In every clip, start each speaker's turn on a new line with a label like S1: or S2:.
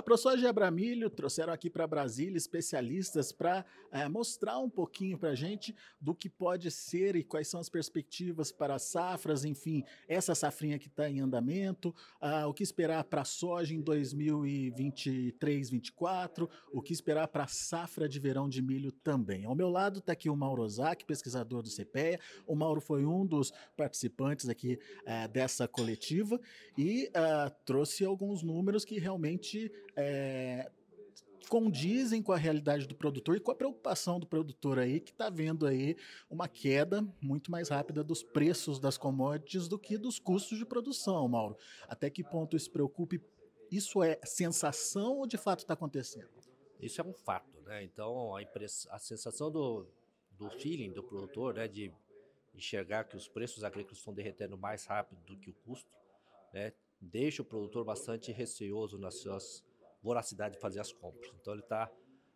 S1: A ProSoja e a trouxeram aqui para Brasília especialistas para é, mostrar um pouquinho para a gente do que pode ser e quais são as perspectivas para as safras, enfim, essa safrinha que está em andamento, uh, o que esperar para a soja em 2023, 2024, o que esperar para a safra de verão de milho também. Ao meu lado está aqui o Mauro Ozaki, pesquisador do CPEA. O Mauro foi um dos participantes aqui uh, dessa coletiva e uh, trouxe alguns números que realmente é, condizem com a realidade do produtor e com a preocupação do produtor aí, que está vendo aí uma queda muito mais rápida dos preços das commodities do que dos custos de produção, Mauro. Até que ponto isso preocupe? Isso é sensação ou de fato está acontecendo?
S2: Isso é um fato, né? Então a, a sensação do, do feeling do produtor, né, de enxergar que os preços agrícolas estão derretendo mais rápido do que o custo, né, deixa o produtor bastante receoso nas suas voracidade de fazer as compras. Então ele está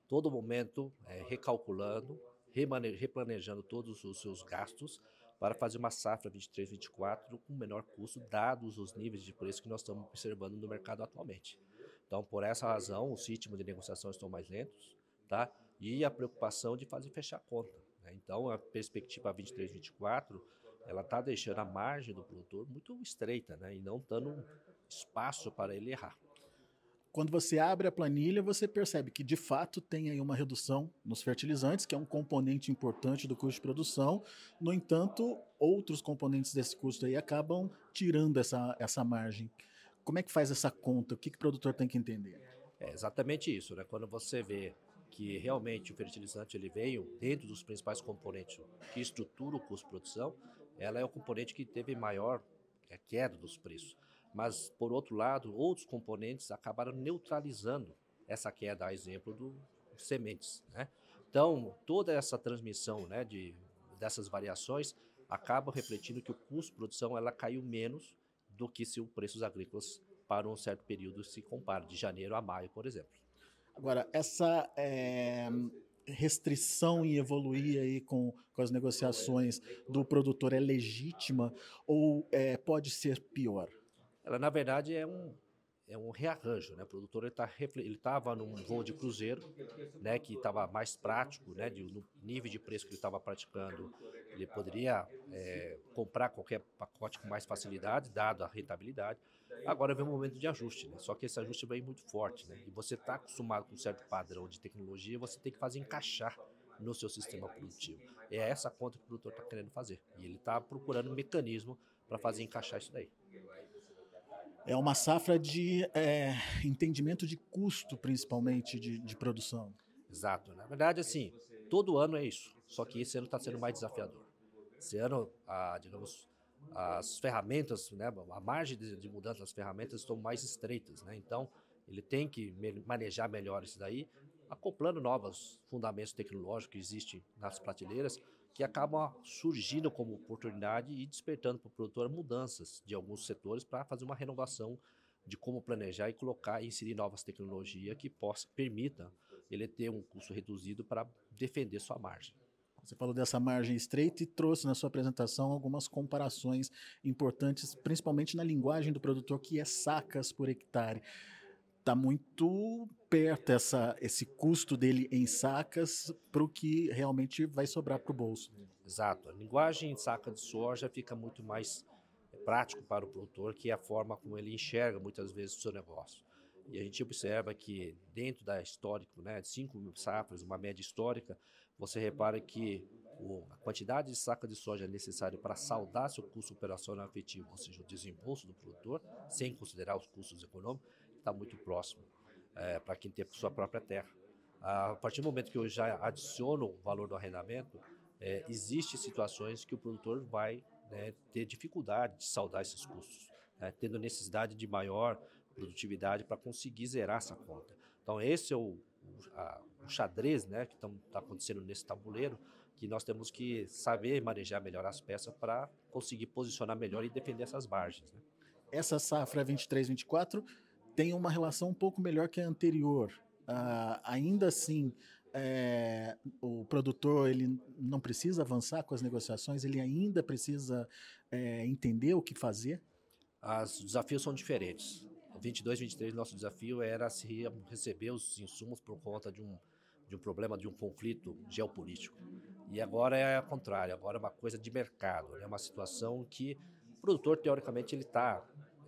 S2: todo momento é, recalculando, replanejando todos os seus gastos para fazer uma safra 23, 24 com menor custo, dados os níveis de preço que nós estamos observando no mercado atualmente. Então, por essa razão, os ritmos de negociação estão mais lentos, tá? E a preocupação de fazer fechar a conta. Né? Então, a perspectiva 23, 24, ela está deixando a margem do produtor muito estreita, né? E não dando espaço para ele errar
S1: quando você abre a planilha, você percebe que de fato tem aí uma redução nos fertilizantes, que é um componente importante do custo de produção. No entanto, outros componentes desse custo aí acabam tirando essa, essa margem. Como é que faz essa conta? O que, que o produtor tem que entender?
S2: É exatamente isso, né? Quando você vê que realmente o fertilizante ele veio dentro dos principais componentes que estrutura o custo de produção, ela é o componente que teve maior é, queda dos preços. Mas, por outro lado, outros componentes acabaram neutralizando essa queda, a exemplo do sementes. Né? Então, toda essa transmissão né, de, dessas variações acaba refletindo que o custo de produção ela caiu menos do que se os preços agrícolas para um certo período se compara, de janeiro a maio, por exemplo.
S1: Agora, essa é, restrição em evoluir aí com, com as negociações do produtor é legítima ou é, pode ser pior?
S2: Ela na verdade é um é um rearranjo, né? O produtor ele tá, ele estava num voo de cruzeiro, né? Que estava mais prático, né? De, no nível de preço que ele estava praticando, ele poderia é, comprar qualquer pacote com mais facilidade, dado a rentabilidade. Agora vem um momento de ajuste, né? Só que esse ajuste vem muito forte, né? E você está acostumado com um certo padrão de tecnologia, você tem que fazer encaixar no seu sistema produtivo. É essa conta que o produtor está querendo fazer e ele está procurando um mecanismo para fazer encaixar isso daí.
S1: É uma safra de é, entendimento de custo, principalmente, de, de produção.
S2: Exato. Na verdade, assim, todo ano é isso. Só que esse ano está sendo mais desafiador. Esse ano, a, digamos, as ferramentas, né, a margem de, de mudança das ferramentas estão mais estreitas. Né? Então, ele tem que manejar melhor isso daí, acoplando novos fundamentos tecnológicos que existem nas prateleiras que acabam surgindo como oportunidade e despertando para o produtor mudanças de alguns setores para fazer uma renovação de como planejar e colocar e inserir novas tecnologias que possa permita ele ter um custo reduzido para defender sua margem.
S1: Você falou dessa margem estreita e trouxe na sua apresentação algumas comparações importantes, principalmente na linguagem do produtor, que é sacas por hectare está muito perto essa, esse custo dele em sacas para o que realmente vai sobrar para o bolso.
S2: Exato. A linguagem em saca de soja fica muito mais prático para o produtor, que é a forma como ele enxerga muitas vezes o seu negócio. E a gente observa que dentro da histórico, né, de 5 mil safras, uma média histórica, você repara que o, a quantidade de saca de soja necessária para saldar seu custo operacional efetivo, ou seja, o desembolso do produtor, sem considerar os custos econômicos, está muito próximo é, para quem tem sua própria terra. A partir do momento que eu já adiciono o valor do arrendamento, é, existem situações que o produtor vai né, ter dificuldade de saldar esses custos, né, tendo necessidade de maior produtividade para conseguir zerar essa conta. Então, esse é o, a, o xadrez né, que está acontecendo nesse tabuleiro, que nós temos que saber manejar melhor as peças para conseguir posicionar melhor e defender essas margens. Né?
S1: Essa safra 23-24 tem uma relação um pouco melhor que a anterior. Uh, ainda assim, é, o produtor ele não precisa avançar com as negociações, ele ainda precisa é, entender o que fazer?
S2: Os desafios são diferentes. 22, 23, nosso desafio era se receber os insumos por conta de um, de um problema, de um conflito geopolítico. E agora é o contrário, agora é uma coisa de mercado, é uma situação que o produtor, teoricamente, ele está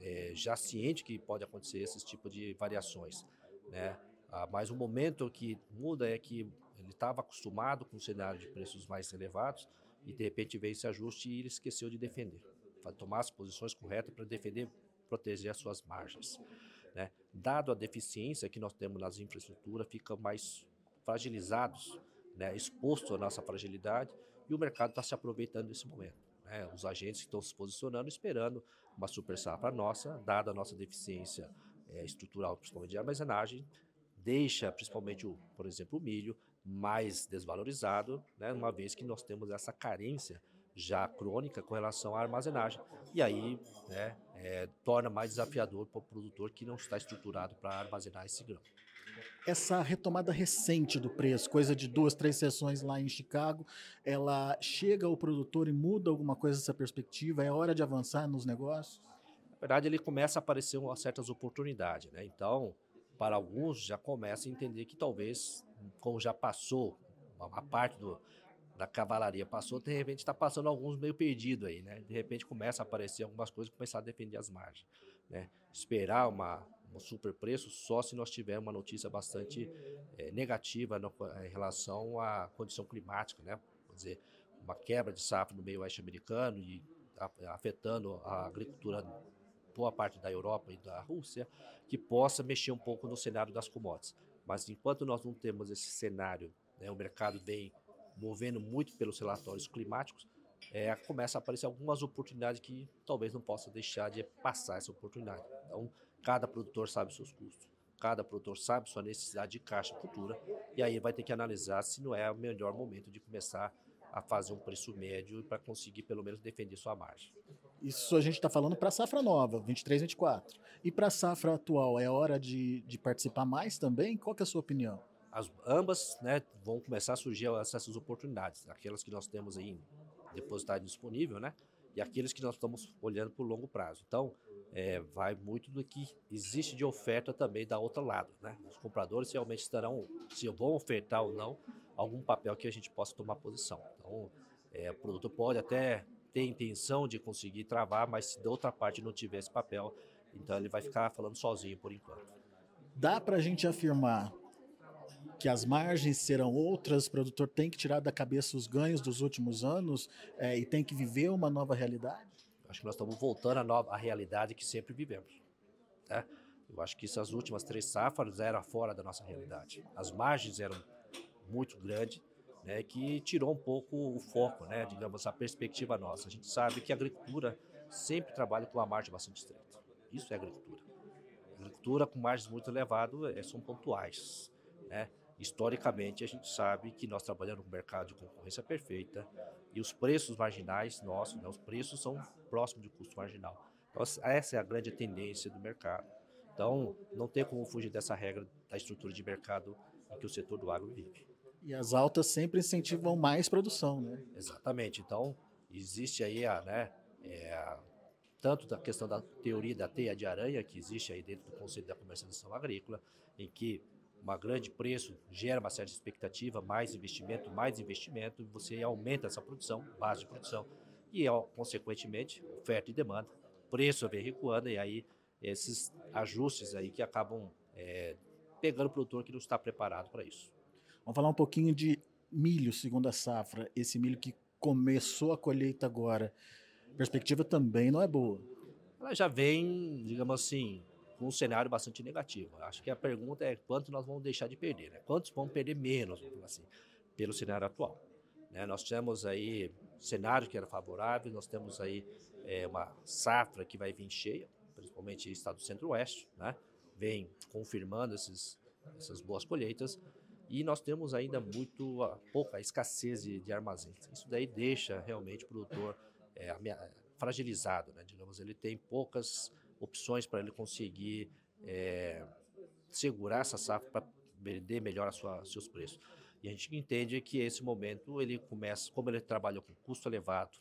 S2: é, já ciente que pode acontecer esse tipo de variações. Né? Ah, mas o momento que muda é que ele estava acostumado com um cenário de preços mais elevados e de repente veio esse ajuste e ele esqueceu de defender, tomar as posições corretas para defender, proteger as suas margens. Né? Dado a deficiência que nós temos nas infraestruturas, fica mais fragilizados, né? exposto à nossa fragilidade e o mercado está se aproveitando desse momento. Né? Os agentes estão se posicionando, esperando uma super safra nossa, dada a nossa deficiência é, estrutural, principalmente de armazenagem, deixa principalmente, o, por exemplo, o milho mais desvalorizado, né, uma vez que nós temos essa carência já crônica com relação à armazenagem. E aí né, é, torna mais desafiador para o produtor que não está estruturado para armazenar esse grão.
S1: Essa retomada recente do preço, coisa de duas, três sessões lá em Chicago, ela chega ao produtor e muda alguma coisa essa perspectiva? É hora de avançar nos negócios?
S2: Na verdade, ele começa a aparecer certas oportunidades. Né? Então, para alguns, já começa a entender que talvez como já passou, uma parte do, da cavalaria passou, de repente está passando alguns meio perdido aí, né? De repente começa a aparecer algumas coisas começar a defender as margens, né? Esperar uma, super preço só se nós tivermos uma notícia bastante é, negativa no, em relação à condição climática, né? Quer dizer, uma quebra de safra no meio oeste americano e afetando a agricultura boa parte da Europa e da Rússia, que possa mexer um pouco no cenário das commodities. Mas enquanto nós não temos esse cenário, né, o mercado vem movendo muito pelos relatórios climáticos, é, começa a aparecer algumas oportunidades que talvez não possa deixar de passar essa oportunidade. Então, cada produtor sabe seus custos, cada produtor sabe sua necessidade de caixa futura, e aí vai ter que analisar se não é o melhor momento de começar a fazer um preço médio para conseguir pelo menos defender sua margem.
S1: Isso a gente está falando para a safra nova, 23, 24. E para a safra atual, é hora de, de participar mais também? Qual é a sua opinião?
S2: As, ambas né, vão começar a surgir essas oportunidades, aquelas que nós temos aí depositado disponível, né? E aqueles que nós estamos olhando por longo prazo. Então, é, vai muito do que existe de oferta também da outra lado, né? Os compradores realmente estarão, se vão ofertar ou não, algum papel que a gente possa tomar posição. Então, é, o produtor pode até ter intenção de conseguir travar, mas se da outra parte não tiver esse papel, então ele vai ficar falando sozinho por enquanto.
S1: Dá para a gente afirmar que as margens serão outras, o produtor tem que tirar da cabeça os ganhos dos últimos anos é, e tem que viver uma nova realidade?
S2: Acho que nós estamos voltando à, nova, à realidade que sempre vivemos. Né? Eu acho que essas últimas três safras eram fora da nossa realidade. As margens eram muito grandes, né, que tirou um pouco o foco, né, digamos, a perspectiva nossa. A gente sabe que a agricultura sempre trabalha com uma margem bastante estreita. Isso é agricultura. agricultura com margens muito elevadas é, são pontuais. Né? Historicamente, a gente sabe que nós trabalhamos no mercado de concorrência perfeita e os preços marginais nossos, né, os preços são próximos do custo marginal. Então, essa é a grande tendência do mercado. Então, não tem como fugir dessa regra da estrutura de mercado em que o setor do agro vive.
S1: E as altas sempre incentivam mais produção, né?
S2: Exatamente. Então, existe aí a, né, é, tanto da questão da teoria da teia de aranha, que existe aí dentro do conceito da comercialização agrícola, em que um grande preço gera uma certa expectativa, mais investimento, mais investimento, você aumenta essa produção, base de produção, e, consequentemente, oferta e demanda, preço vem recuando, e aí esses ajustes aí que acabam é, pegando o produtor que não está preparado para isso.
S1: Vamos falar um pouquinho de milho, segunda safra. Esse milho que começou a colheita agora. A perspectiva também não é boa.
S2: Ela já vem, digamos assim, um cenário bastante negativo. Acho que a pergunta é quanto nós vamos deixar de perder, né? Quantos vão perder menos, assim, pelo cenário atual. Né? Nós temos aí cenário que era favorável, nós temos aí é, uma safra que vai vir cheia, principalmente estado centro-oeste, né? Vem confirmando esses, essas boas colheitas. E nós temos ainda muito pouca escassez de, de armazéns. Isso daí deixa realmente o produtor é, fragilizado, né? digamos, ele tem poucas opções para ele conseguir é, segurar essa safra para vender melhor os seus preços. E a gente entende que esse momento ele começa, como ele trabalhou com custo elevado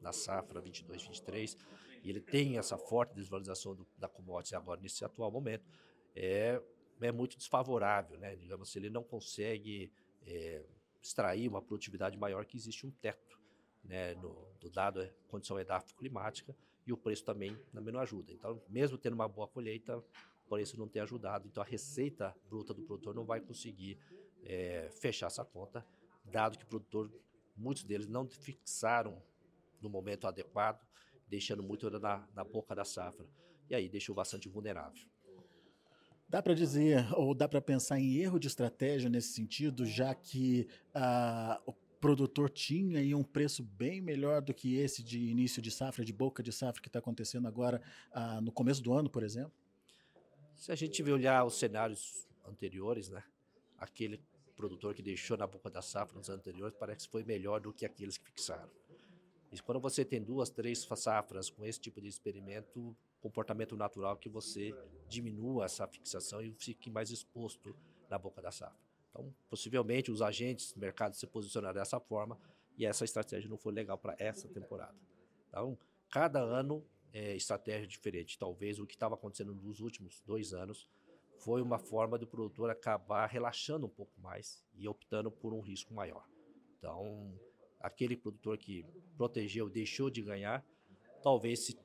S2: na safra 22, 23, e ele tem essa forte desvalorização do, da commodity agora nesse atual momento, é, é muito desfavorável, né? Digamos, se ele não consegue é, extrair uma produtividade maior, que existe um teto, né? No, do dado é condição edafo-climática e o preço também também não ajuda. Então, mesmo tendo uma boa colheita, o preço não tem ajudado. Então, a receita bruta do produtor não vai conseguir é, fechar essa conta, dado que o produtor, muitos deles não fixaram no momento adequado, deixando muito na, na boca da safra. E aí deixou bastante vulnerável.
S1: Dá para dizer, ou dá para pensar em erro de estratégia nesse sentido, já que ah, o produtor tinha aí um preço bem melhor do que esse de início de safra, de boca de safra que está acontecendo agora ah, no começo do ano, por exemplo?
S2: Se a gente olhar os cenários anteriores, né, aquele produtor que deixou na boca da safra nos anteriores parece que foi melhor do que aqueles que fixaram. E quando você tem duas, três safras com esse tipo de experimento, comportamento natural que você diminua essa fixação e fique mais exposto na boca da safra. Então, possivelmente os agentes do mercado se posicionaram dessa forma e essa estratégia não foi legal para essa temporada. Então, cada ano é estratégia diferente. Talvez o que estava acontecendo nos últimos dois anos foi uma forma do produtor acabar relaxando um pouco mais e optando por um risco maior. Então, aquele produtor que protegeu, deixou de ganhar, talvez se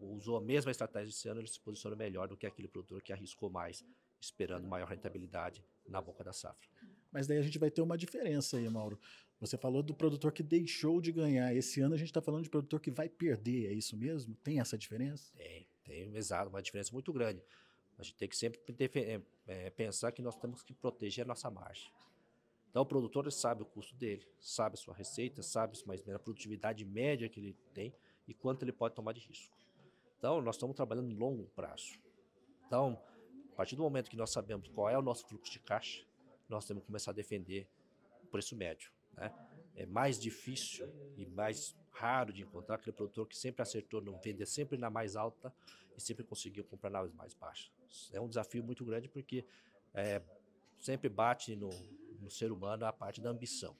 S2: usou a mesma estratégia esse ano, ele se posiciona melhor do que aquele produtor que arriscou mais, esperando maior rentabilidade na boca da safra.
S1: Mas daí a gente vai ter uma diferença aí, Mauro. Você falou do produtor que deixou de ganhar. Esse ano a gente está falando de produtor que vai perder, é isso mesmo? Tem essa diferença?
S2: Tem, tem, exato, uma diferença muito grande. A gente tem que sempre é, é, pensar que nós temos que proteger a nossa margem. Então o produtor sabe o custo dele, sabe a sua receita, sabe mais ou menos a produtividade média que ele tem e quanto ele pode tomar de risco. Então nós estamos trabalhando em longo prazo. Então, a partir do momento que nós sabemos qual é o nosso fluxo de caixa, nós temos que começar a defender o preço médio. Né? É mais difícil e mais raro de encontrar aquele produtor que sempre acertou no vender sempre na mais alta e sempre conseguiu comprar nas mais baixas. É um desafio muito grande porque é, sempre bate no, no ser humano a parte da ambição,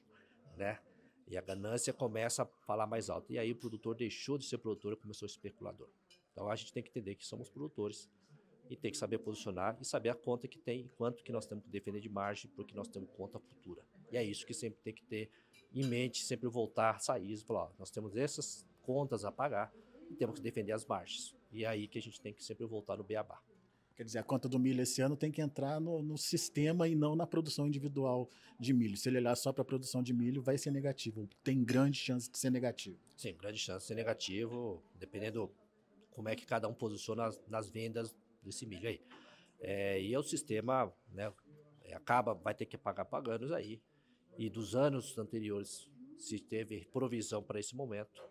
S2: né? E a ganância começa a falar mais alto. E aí o produtor deixou de ser produtor e começou a especulador. Então a gente tem que entender que somos produtores e tem que saber posicionar e saber a conta que tem e quanto que nós temos que defender de margem porque nós temos conta futura. E é isso que sempre tem que ter em mente, sempre voltar, sair e falar, ó, nós temos essas contas a pagar e temos que defender as margens. E é aí que a gente tem que sempre voltar no beabá.
S1: Quer dizer, a conta do milho esse ano tem que entrar no, no sistema e não na produção individual de milho. Se ele olhar só para a produção de milho, vai ser negativo. Tem grande chance de ser negativo.
S2: Sim, grande chance de ser negativo, dependendo como é que cada um posiciona nas, nas vendas desse milho aí. É, e é o sistema, né, é, acaba, vai ter que pagar pagando aí. E dos anos anteriores, se teve provisão para esse momento,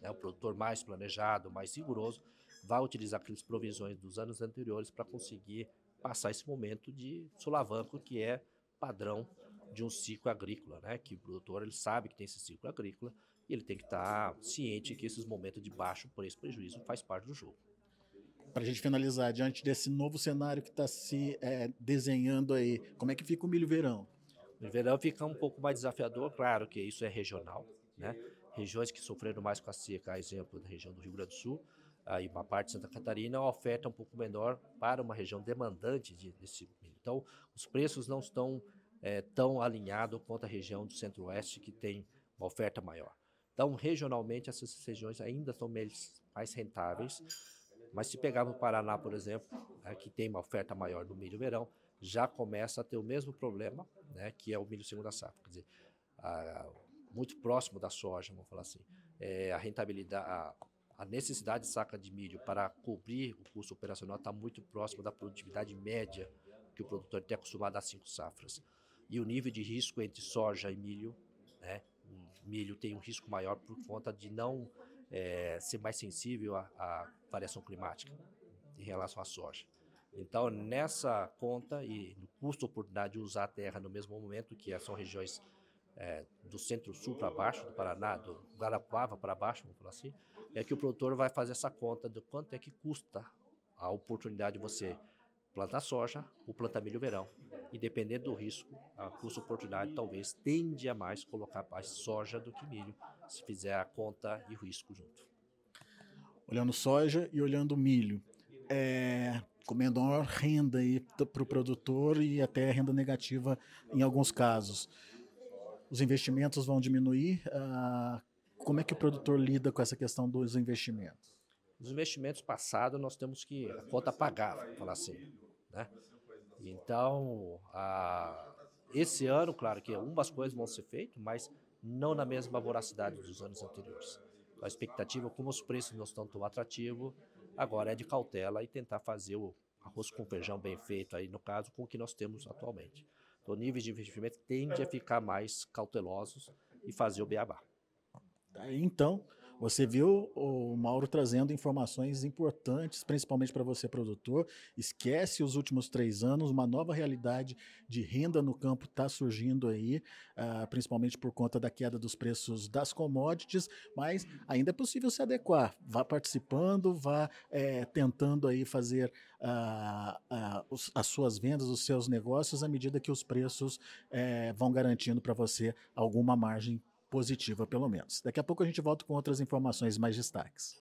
S2: né, o produtor mais planejado, mais rigoroso, vai utilizar aquelas provisões dos anos anteriores para conseguir passar esse momento de solavanco que é padrão de um ciclo agrícola, né? Que o produtor ele sabe que tem esse ciclo agrícola e ele tem que estar tá ciente que esses momentos de baixo preço prejuízo faz parte do jogo.
S1: Para a gente finalizar, diante desse novo cenário que está se é, desenhando aí, como é que fica o milho verão?
S2: O verão fica um pouco mais desafiador, claro que isso é regional, né? Regiões que sofreram mais com a seca, a exemplo da região do Rio Grande do Sul, aí uma parte de Santa Catarina, uma oferta um pouco menor para uma região demandante de, desse milho. Então, os preços não estão é, tão alinhados quanto a região do Centro-Oeste, que tem uma oferta maior. Então, regionalmente, essas regiões ainda são mais rentáveis, mas se pegarmos o Paraná, por exemplo, né, que tem uma oferta maior no milho verão, já começa a ter o mesmo problema, né, que é o milho segunda safra. Quer dizer, a, muito próximo da soja, vamos falar assim. É, a rentabilidade, a, a necessidade de saca de milho para cobrir o custo operacional está muito próximo da produtividade média que o produtor tem acostumado a cinco safras. E o nível de risco entre soja e milho, né, o milho tem um risco maior por conta de não é, ser mais sensível à, à variação climática em relação à soja. Então, nessa conta e no custo oportunidade de usar a terra no mesmo momento, que são regiões é, do centro-sul para baixo, do Paraná, do Guarapuava para baixo, vamos falar assim, é que o produtor vai fazer essa conta do quanto é que custa a oportunidade de você plantar soja ou plantar milho verão. E dependendo do risco, a custo-oportunidade talvez tende a mais colocar mais soja do que milho, se fizer a conta e o risco junto.
S1: olhando soja e olhando milho, é, com menor renda para o produtor e até renda negativa em alguns casos. Os investimentos vão diminuir. Ah, como é que o produtor lida com essa questão dos investimentos?
S2: Os investimentos passados nós temos que a conta pagar, falar assim, né? Então, a, esse ano, claro que algumas coisas vão ser feitas, mas não na mesma voracidade dos anos anteriores. A expectativa, como os preços não estão tão atrativos, agora é de cautela e tentar fazer o arroz com feijão bem feito aí, no caso, com o que nós temos atualmente. Então, níveis de investimento tendem a ficar mais cautelosos e fazer o beabá.
S1: Então, você viu o Mauro trazendo informações importantes, principalmente para você, produtor. Esquece os últimos três anos, uma nova realidade de renda no campo está surgindo aí, uh, principalmente por conta da queda dos preços das commodities, mas ainda é possível se adequar. Vá participando, vá é, tentando aí fazer uh, uh, as suas vendas, os seus negócios, à medida que os preços é, vão garantindo para você alguma margem positiva, pelo menos. Daqui a pouco a gente volta com outras informações mais destaques.